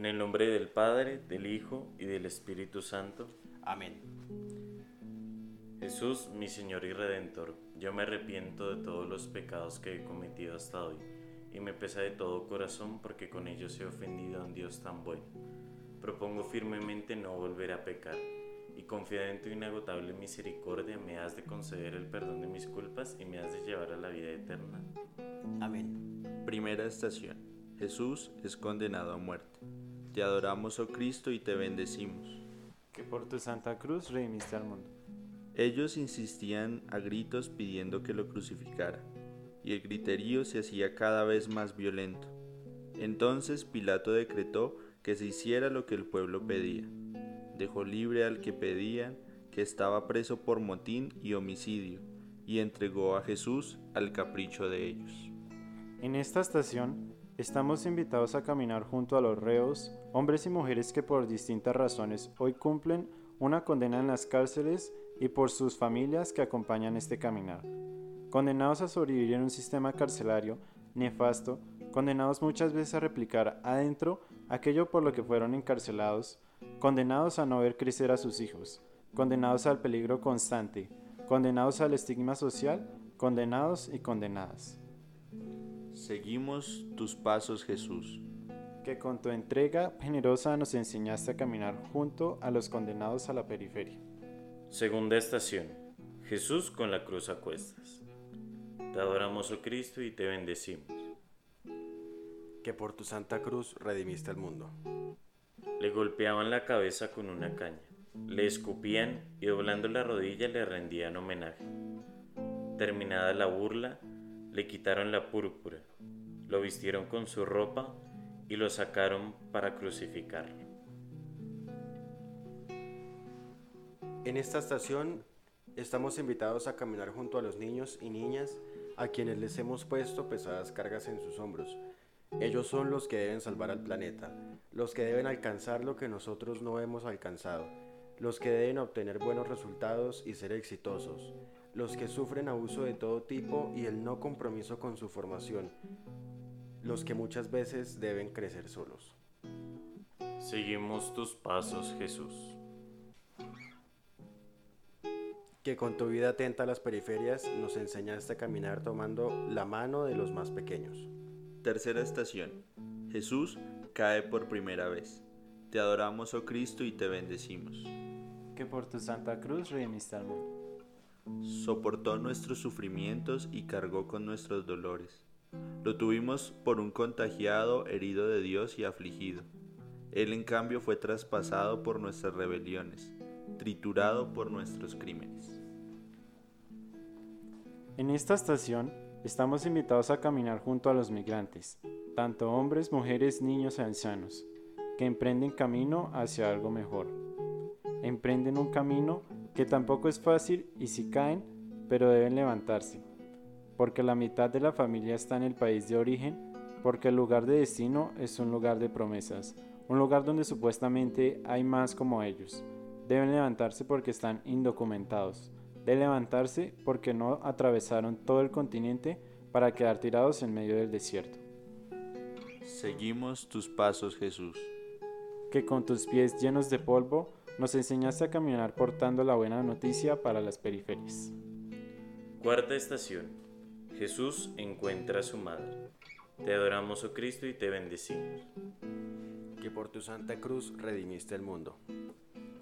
En el nombre del Padre, del Hijo y del Espíritu Santo. Amén. Jesús, mi Señor y Redentor, yo me arrepiento de todos los pecados que he cometido hasta hoy, y me pesa de todo corazón porque con ellos he ofendido a un Dios tan bueno. Propongo firmemente no volver a pecar, y confiado en tu inagotable misericordia me has de conceder el perdón de mis culpas y me has de llevar a la vida eterna. Amén. Primera estación. Jesús es condenado a muerte. Te adoramos, oh Cristo, y te bendecimos. Que por tu santa cruz redimiste al mundo. Ellos insistían a gritos pidiendo que lo crucificara, y el griterío se hacía cada vez más violento. Entonces Pilato decretó que se hiciera lo que el pueblo pedía. Dejó libre al que pedían, que estaba preso por motín y homicidio, y entregó a Jesús al capricho de ellos. En esta estación estamos invitados a caminar junto a los reos, hombres y mujeres que por distintas razones hoy cumplen una condena en las cárceles y por sus familias que acompañan este caminar. Condenados a sobrevivir en un sistema carcelario nefasto, condenados muchas veces a replicar adentro aquello por lo que fueron encarcelados, condenados a no ver crecer a sus hijos, condenados al peligro constante, condenados al estigma social, condenados y condenadas. Seguimos tus pasos, Jesús. Que con tu entrega generosa nos enseñaste a caminar junto a los condenados a la periferia. Segunda estación. Jesús con la cruz a cuestas. Te adoramos, oh Cristo, y te bendecimos. Que por tu santa cruz redimiste al mundo. Le golpeaban la cabeza con una caña, le escupían y doblando la rodilla le rendían homenaje. Terminada la burla, le quitaron la púrpura, lo vistieron con su ropa y lo sacaron para crucificarlo. En esta estación estamos invitados a caminar junto a los niños y niñas a quienes les hemos puesto pesadas cargas en sus hombros. Ellos son los que deben salvar al planeta, los que deben alcanzar lo que nosotros no hemos alcanzado, los que deben obtener buenos resultados y ser exitosos, los que sufren abuso de todo tipo y el no compromiso con su formación, los que muchas veces deben crecer solos. Seguimos tus pasos, Jesús. Que con tu vida atenta a las periferias nos enseñaste a caminar tomando la mano de los más pequeños. Tercera estación. Jesús cae por primera vez. Te adoramos, oh Cristo, y te bendecimos. Que por tu santa cruz redimiste al mundo. Soportó nuestros sufrimientos y cargó con nuestros dolores. Lo tuvimos por un contagiado, herido de Dios y afligido. Él en cambio fue traspasado por nuestras rebeliones, triturado por nuestros crímenes. En esta estación estamos invitados a caminar junto a los migrantes, tanto hombres, mujeres, niños y ancianos, que emprenden camino hacia algo mejor. Emprenden un camino que tampoco es fácil y si caen, pero deben levantarse, porque la mitad de la familia está en el país de origen, porque el lugar de destino es un lugar de promesas, un lugar donde supuestamente hay más como ellos. Deben levantarse porque están indocumentados, de levantarse porque no atravesaron todo el continente para quedar tirados en medio del desierto. Seguimos tus pasos, Jesús. Que con tus pies llenos de polvo nos enseñaste a caminar portando la buena noticia para las periferias. Cuarta estación. Jesús encuentra a su madre. Te adoramos, oh Cristo, y te bendecimos. Que por tu santa cruz redimiste el mundo.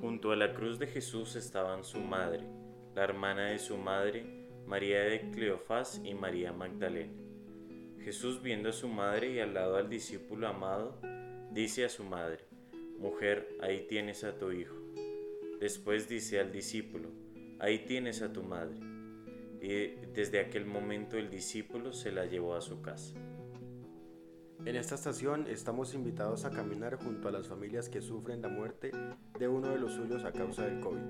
Junto a la cruz de Jesús estaban su madre, la hermana de su madre, María de Cleofás y María Magdalena. Jesús, viendo a su madre y al lado al discípulo amado, dice a su madre, Mujer, ahí tienes a tu hijo. Después dice al discípulo, Ahí tienes a tu madre. Y desde aquel momento el discípulo se la llevó a su casa. En esta estación estamos invitados a caminar junto a las familias que sufren la muerte de uno de los suyos a causa del COVID,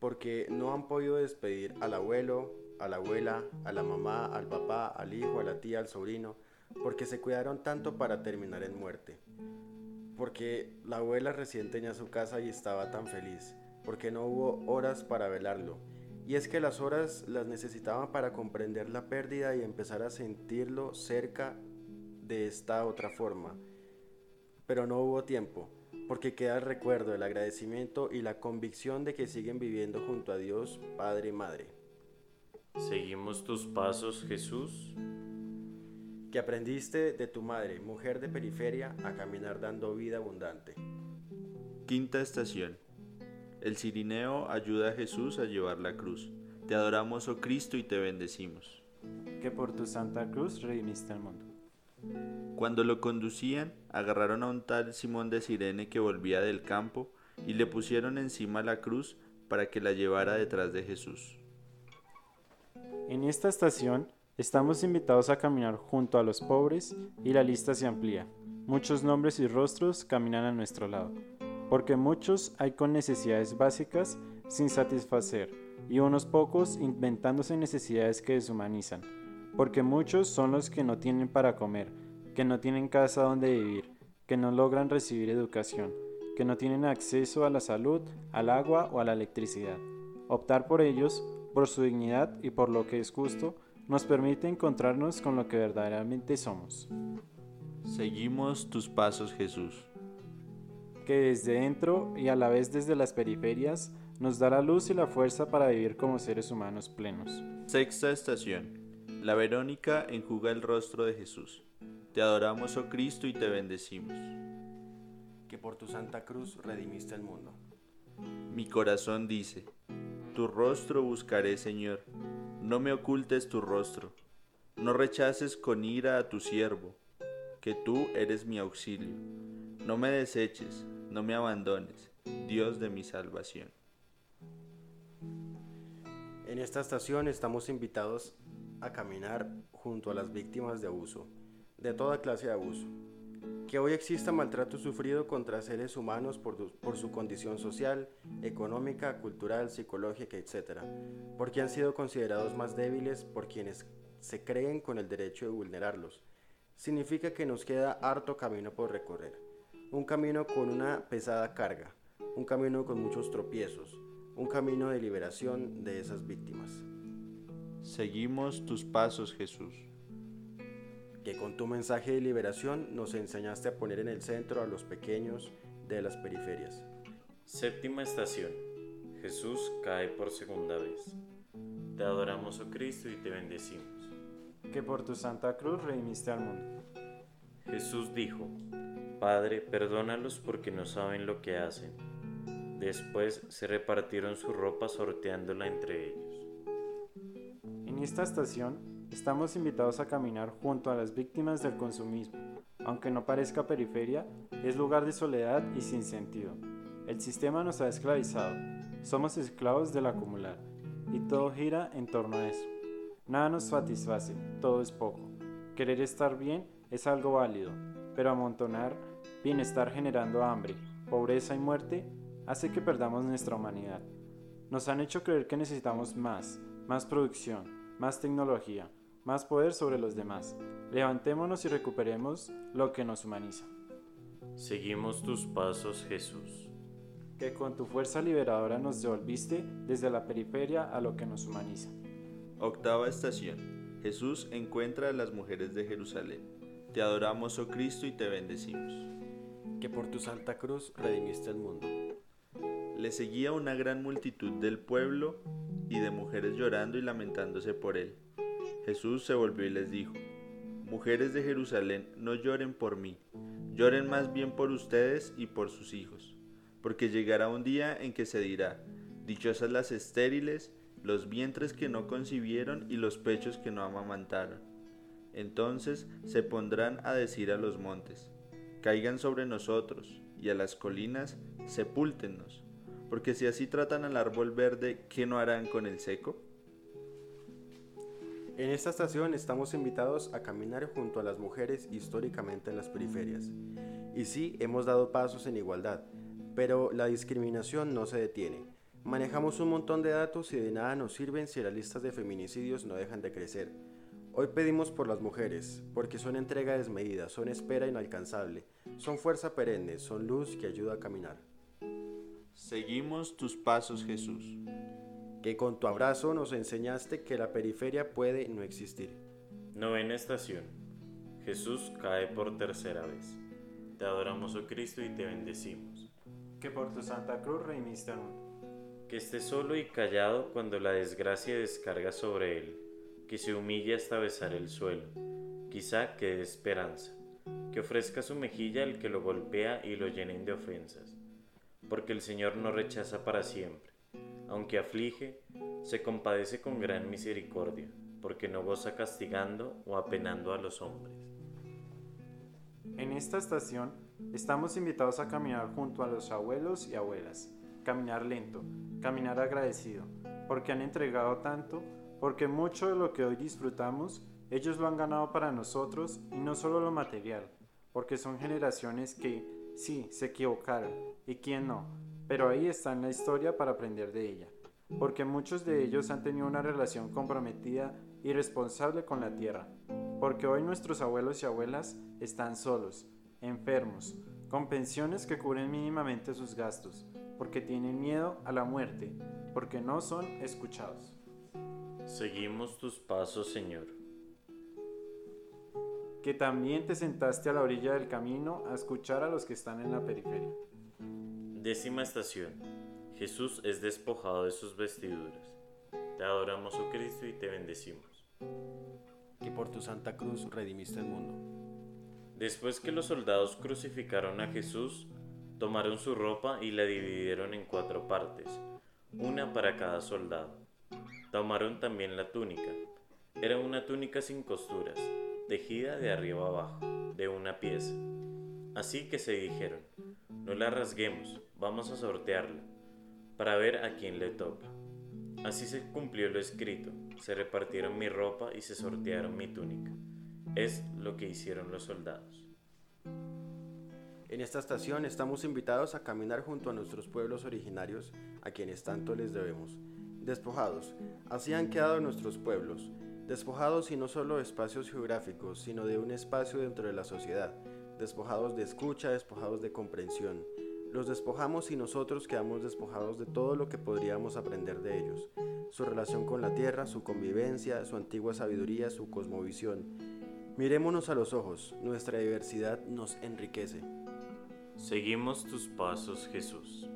porque no han podido despedir al abuelo, a la abuela, a la mamá, al papá, al hijo, a la tía, al sobrino, porque se cuidaron tanto para terminar en muerte, porque la abuela recién tenía su casa y estaba tan feliz, porque no hubo horas para velarlo, y es que las horas las necesitaban para comprender la pérdida y empezar a sentirlo cerca de esta otra forma. pero no hubo tiempo, porque queda el recuerdo, el agradecimiento y la convicción de que siguen viviendo junto a Dios, Padre y Madre. Seguimos tus pasos, Jesús. Que aprendiste de tu madre, mujer de periferia, a caminar dando vida abundante. Quinta estación. El cirineo ayuda a Jesús a llevar la cruz. Te adoramos, oh Cristo, y te bendecimos. Que por tu santa cruz redimiste al mundo. Cuando lo conducían, agarraron a un tal Simón de Sirene que volvía del campo y le pusieron encima la cruz para que la llevara detrás de Jesús. En esta estación estamos invitados a caminar junto a los pobres y la lista se amplía. Muchos nombres y rostros caminan a nuestro lado, porque muchos hay con necesidades básicas sin satisfacer y unos pocos inventándose necesidades que deshumanizan, porque muchos son los que no tienen para comer, que no tienen casa donde vivir, que no logran recibir educación, que no tienen acceso a la salud, al agua o a la electricidad. Optar por ellos, por su dignidad y por lo que es justo, nos permite encontrarnos con lo que verdaderamente somos. Seguimos tus pasos, Jesús. Que desde dentro y a la vez desde las periferias nos da la luz y la fuerza para vivir como seres humanos plenos. Sexta estación. La Verónica enjuga el rostro de Jesús. Te adoramos, oh Cristo, y te bendecimos. Que por tu santa cruz redimiste el mundo. Mi corazón dice, tu rostro buscaré, Señor. No me ocultes tu rostro. No rechaces con ira a tu siervo, que tú eres mi auxilio. No me deseches, no me abandones, Dios de mi salvación. En esta estación estamos invitados a caminar junto a las víctimas de abuso, de toda clase de abuso. Que hoy exista maltrato sufrido contra seres humanos por, su condición social, económica, cultural, psicológica, etc. Porque han sido considerados más débiles por quienes se creen con el derecho de vulnerarlos. Significa que nos queda harto camino por recorrer. Un camino con una pesada carga, un camino con muchos tropiezos, un camino de liberación de esas víctimas. Seguimos tus pasos, Jesús. Que con tu mensaje de liberación nos enseñaste a poner en el centro a los pequeños de las periferias. Séptima estación. Jesús cae por segunda vez. Te adoramos, oh Cristo, y te bendecimos. Que por tu santa cruz redimiste al mundo. Jesús dijo, Padre, perdónalos porque no saben lo que hacen. Después se repartieron su ropa sorteándola entre ellos. En esta estación estamos invitados a caminar junto a las víctimas del consumismo. Aunque no parezca periferia, es lugar de soledad y sin sentido. El sistema nos ha esclavizado. Somos esclavos del acumular. Y todo gira en torno a eso. Nada nos satisface, todo es poco. Querer estar bien es algo válido, pero amontonar bienestar generando hambre, pobreza y muerte hace que perdamos nuestra humanidad. Nos han hecho creer que necesitamos más, más producción, más tecnología, más poder sobre los demás. Levantémonos y recuperemos lo que nos humaniza. Seguimos tus pasos, Jesús. Que con tu fuerza liberadora nos devolviste desde la periferia a lo que nos humaniza. Octava estación. Jesús encuentra a las mujeres de Jerusalén. Te adoramos, oh Cristo, y te bendecimos. Que por tu santa cruz redimiste el mundo. Le seguía una gran multitud del pueblo y de mujeres llorando y lamentándose por él. Jesús se volvió y les dijo, Mujeres de Jerusalén, no lloren por mí, lloren más bien por ustedes y por sus hijos, porque llegará un día en que se dirá, Dichosas las estériles, los vientres que no concibieron y los pechos que no amamantaron. Entonces se pondrán a decir a los montes, Caigan sobre nosotros, y a las colinas, sepúltennos, porque si así tratan al árbol verde, ¿qué no harán con el seco? En esta estación estamos invitados a caminar junto a las mujeres históricamente en las periferias. Y sí, hemos dado pasos en igualdad, pero la discriminación no se detiene. Manejamos un montón de datos y de nada nos sirven si las listas de feminicidios no dejan de crecer. Hoy pedimos por las mujeres, porque son entrega desmedida, son espera inalcanzable, son fuerza perenne, son luz que ayuda a caminar. Seguimos tus pasos, Jesús. Que con tu abrazo nos enseñaste que la periferia puede no existir. Novena estación. Jesús cae por tercera vez. Te adoramos, oh Cristo, y te bendecimos. Que por tu Santa Cruz mundo. Que esté solo y callado cuando la desgracia descarga sobre él, que se humille hasta besar el suelo, quizá que dé esperanza, que ofrezca su mejilla al que lo golpea y lo llenen de ofensas, porque el Señor no rechaza para siempre, aunque aflige, se compadece con gran misericordia, porque no goza castigando o apenando a los hombres. En esta estación estamos invitados a caminar junto a los abuelos y abuelas, caminar lento, caminar agradecido, porque han entregado tanto, porque mucho de lo que hoy disfrutamos, ellos lo han ganado para nosotros y no solo lo material, porque son generaciones que, sí, se equivocaron, y quién no, pero ahí está en la historia para aprender de ella, porque muchos de ellos han tenido una relación comprometida y responsable con la tierra, porque hoy nuestros abuelos y abuelas están solos, enfermos, con pensiones que cubren mínimamente sus gastos, porque tienen miedo a la muerte, porque no son escuchados. Seguimos tus pasos, Señor. Que también te sentaste a la orilla del camino a escuchar a los que están en la periferia. Décima estación. Jesús es despojado de sus vestiduras. Te adoramos, oh Cristo, y te bendecimos. Que por tu Santa Cruz redimiste el mundo. Después que los soldados crucificaron a Jesús, tomaron su ropa y la dividieron en cuatro partes, una para cada soldado. Tomaron también la túnica. Era una túnica sin costuras, tejida de arriba abajo, de una pieza. Así que se dijeron, no la rasguemos, vamos a sortearla, para ver a quién le toca. Así se cumplió lo escrito, se repartieron mi ropa y se sortearon mi túnica. Es lo que hicieron los soldados. En esta estación estamos invitados a caminar junto a nuestros pueblos originarios, a quienes tanto les debemos. Despojados, así han quedado nuestros pueblos, despojados y no solo de espacios geográficos, sino de un espacio dentro de la sociedad, despojados de escucha, despojados de comprensión. Los despojamos y nosotros quedamos despojados de todo lo que podríamos aprender de ellos, su relación con la tierra, su convivencia, su antigua sabiduría, su cosmovisión. Mirémonos a los ojos, nuestra diversidad nos enriquece. Seguimos tus pasos, Jesús.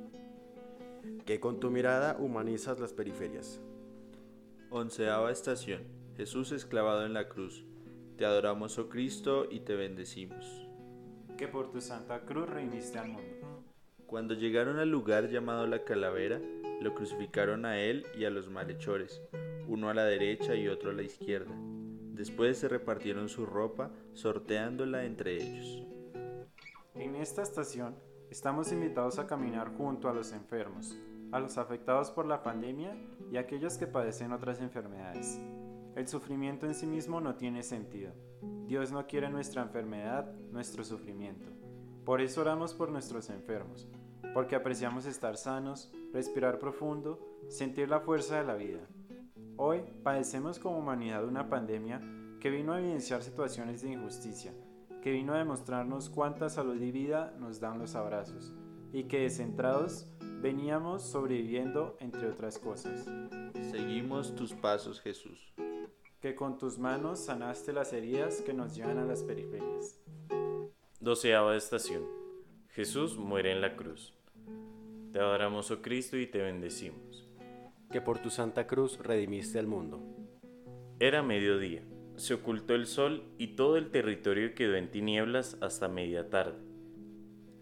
Que con tu mirada humanizas las periferias. Onceava estación. Jesús es clavado en la cruz. Te adoramos, oh Cristo, y te bendecimos. Que por tu Santa Cruz redimiste al mundo. Cuando llegaron al lugar llamado la calavera, lo crucificaron a él y a los malhechores, uno a la derecha y otro a la izquierda. Después se repartieron su ropa, sorteándola entre ellos. En esta estación estamos invitados a caminar junto a los enfermos, a los afectados por la pandemia y a aquellos que padecen otras enfermedades. El sufrimiento en sí mismo no tiene sentido. Dios no quiere nuestra enfermedad, nuestro sufrimiento. Por eso oramos por nuestros enfermos, porque apreciamos estar sanos, respirar profundo, sentir la fuerza de la vida. Hoy padecemos como humanidad una pandemia que vino a evidenciar situaciones de injusticia, que vino a demostrarnos cuánta salud y vida nos dan los abrazos, y que descentrados veníamos sobreviviendo entre otras cosas. Seguimos tus pasos, Jesús. Que con tus manos sanaste las heridas que nos llevan a las periferias. Doceava estación. Jesús muere en la cruz. Te adoramos, oh Cristo, y te bendecimos. Que por tu Santa Cruz redimiste al mundo. Era mediodía. Se ocultó el sol y todo el territorio quedó en tinieblas hasta media tarde.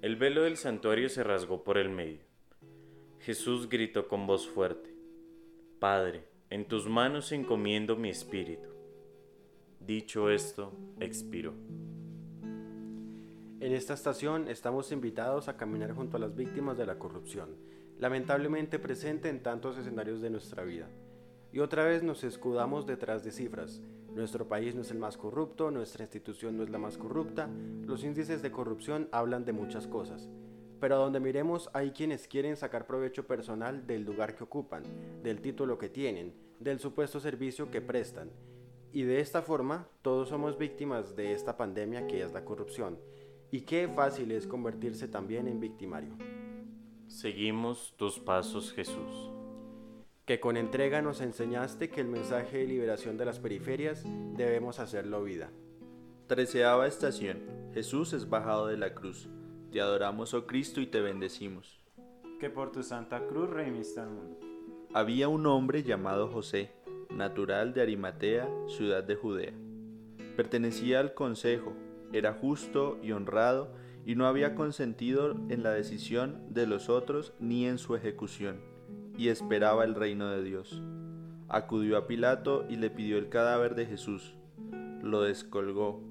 El velo del santuario se rasgó por el medio. Jesús gritó con voz fuerte, Padre, en tus manos encomiendo mi espíritu. Dicho esto, expiró. En esta estación estamos invitados a caminar junto a las víctimas de la corrupción, lamentablemente presente en tantos escenarios de nuestra vida. Y otra vez nos escudamos detrás de cifras. Nuestro país no es el más corrupto, nuestra institución no es la más corrupta, los índices de corrupción hablan de muchas cosas. Pero a donde miremos hay quienes quieren sacar provecho personal del lugar que ocupan, del título que tienen, del supuesto servicio que prestan. Y de esta forma, todos somos víctimas de esta pandemia que es la corrupción. Y qué fácil es convertirse también en victimario. Seguimos tus pasos, Jesús. Que con entrega nos enseñaste que el mensaje de liberación de las periferias debemos hacerlo vida. Treceava estación. Jesús es bajado de la cruz. Te adoramos, oh Cristo, y te bendecimos. Que por tu santa cruz redimiste al mundo. Había un hombre llamado José, natural de Arimatea, ciudad de Judea. Pertenecía al consejo, era justo y honrado, y no había consentido en la decisión de los otros ni en su ejecución, y esperaba el reino de Dios. Acudió a Pilato y le pidió el cadáver de Jesús. Lo descolgó,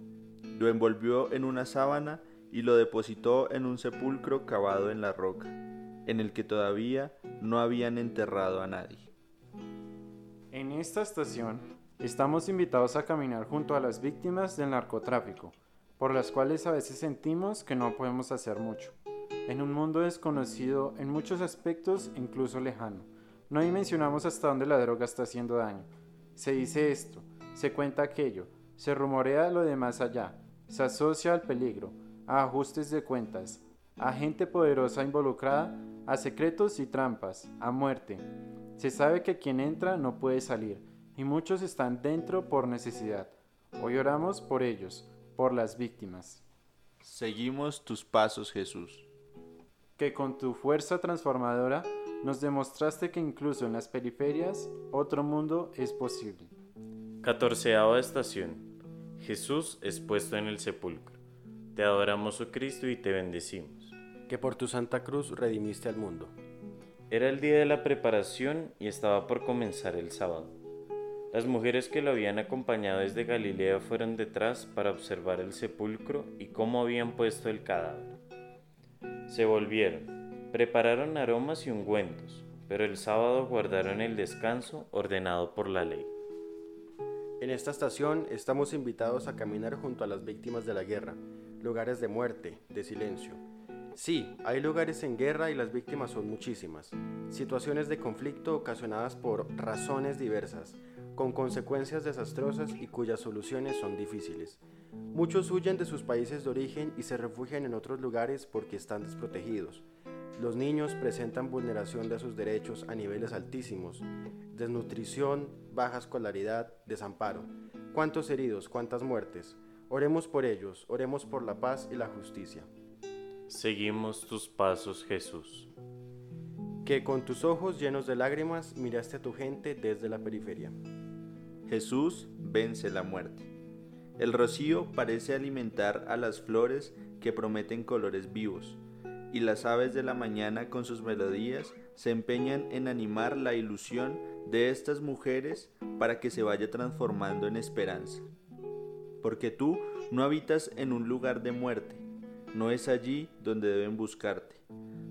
lo envolvió en una sábana y lo depositó en un sepulcro cavado en la roca, en el que todavía no habían enterrado a nadie. En esta estación estamos invitados a caminar junto a las víctimas del narcotráfico, por las cuales a veces sentimos que no podemos hacer mucho. En un mundo desconocido en muchos aspectos, incluso lejano, no dimensionamos hasta dónde la droga está haciendo daño. Se dice esto, se cuenta aquello, se rumorea lo de más allá, se asocia al peligro, a ajustes de cuentas, a gente poderosa involucrada, a secretos y trampas, a muerte. Se sabe que quien entra no puede salir, y muchos están dentro por necesidad. Hoy oramos por ellos, por las víctimas. Seguimos tus pasos, Jesús. Que con tu fuerza transformadora nos demostraste que incluso en las periferias otro mundo es posible. Catorceava estación. Jesús es puesto en el sepulcro. Te adoramos, oh Cristo, y te bendecimos. Que por tu santa cruz redimiste al mundo. Era el día de la preparación y estaba por comenzar el sábado. Las mujeres que lo habían acompañado desde Galilea fueron detrás para observar el sepulcro y cómo habían puesto el cadáver. Se volvieron, prepararon aromas y ungüentos, pero el sábado guardaron el descanso ordenado por la ley. En esta estación estamos invitados a caminar junto a las víctimas de la guerra, lugares de muerte, de silencio. Sí, hay lugares en guerra y las víctimas son muchísimas. Situaciones de conflicto ocasionadas por razones diversas, con consecuencias desastrosas y cuyas soluciones son difíciles. Muchos huyen de sus países de origen y se refugian en otros lugares porque están desprotegidos. Los niños presentan vulneración de sus derechos a niveles altísimos, desnutrición, baja escolaridad, desamparo. ¿Cuántos heridos, cuántas muertes? Oremos por ellos, oremos por la paz y la justicia. Seguimos tus pasos, Jesús. Que con tus ojos llenos de lágrimas miraste a tu gente desde la periferia. Jesús vence la muerte. El rocío parece alimentar a las flores que prometen colores vivos, y las aves de la mañana con sus melodías se empeñan en animar la ilusión de estas mujeres para que se vaya transformando en esperanza. Porque tú no habitas en un lugar de muerte, no es allí donde deben buscarte.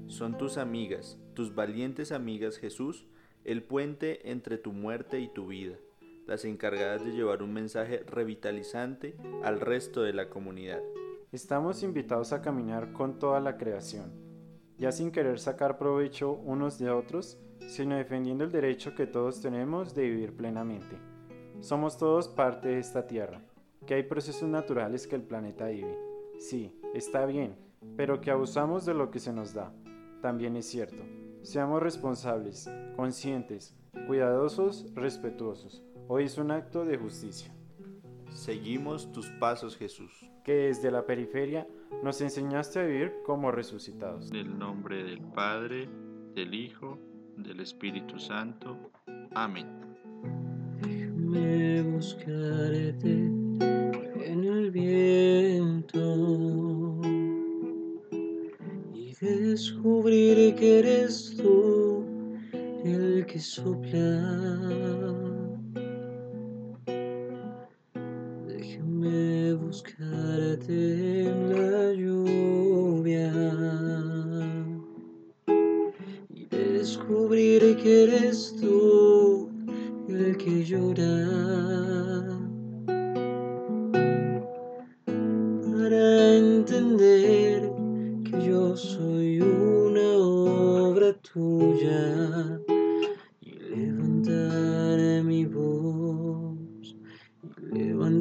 Son tus amigas, tus valientes amigas Jesús, el puente entre tu muerte y tu vida las encargadas de llevar un mensaje revitalizante al resto de la comunidad. Estamos invitados a caminar con toda la creación, ya sin querer sacar provecho unos de otros, sino defendiendo el derecho que todos tenemos de vivir plenamente. Somos todos parte de esta tierra, que hay procesos naturales que el planeta vive. Sí, está bien, pero que abusamos de lo que se nos da. También es cierto. Seamos responsables, conscientes, cuidadosos, respetuosos. Hoy es un acto de justicia. Seguimos tus pasos, Jesús. Que desde la periferia nos enseñaste a vivir como resucitados. En el nombre del Padre, del Hijo, del Espíritu Santo. Amén. Déjame buscarte en el viento y descubrir que eres tú el que sopla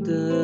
y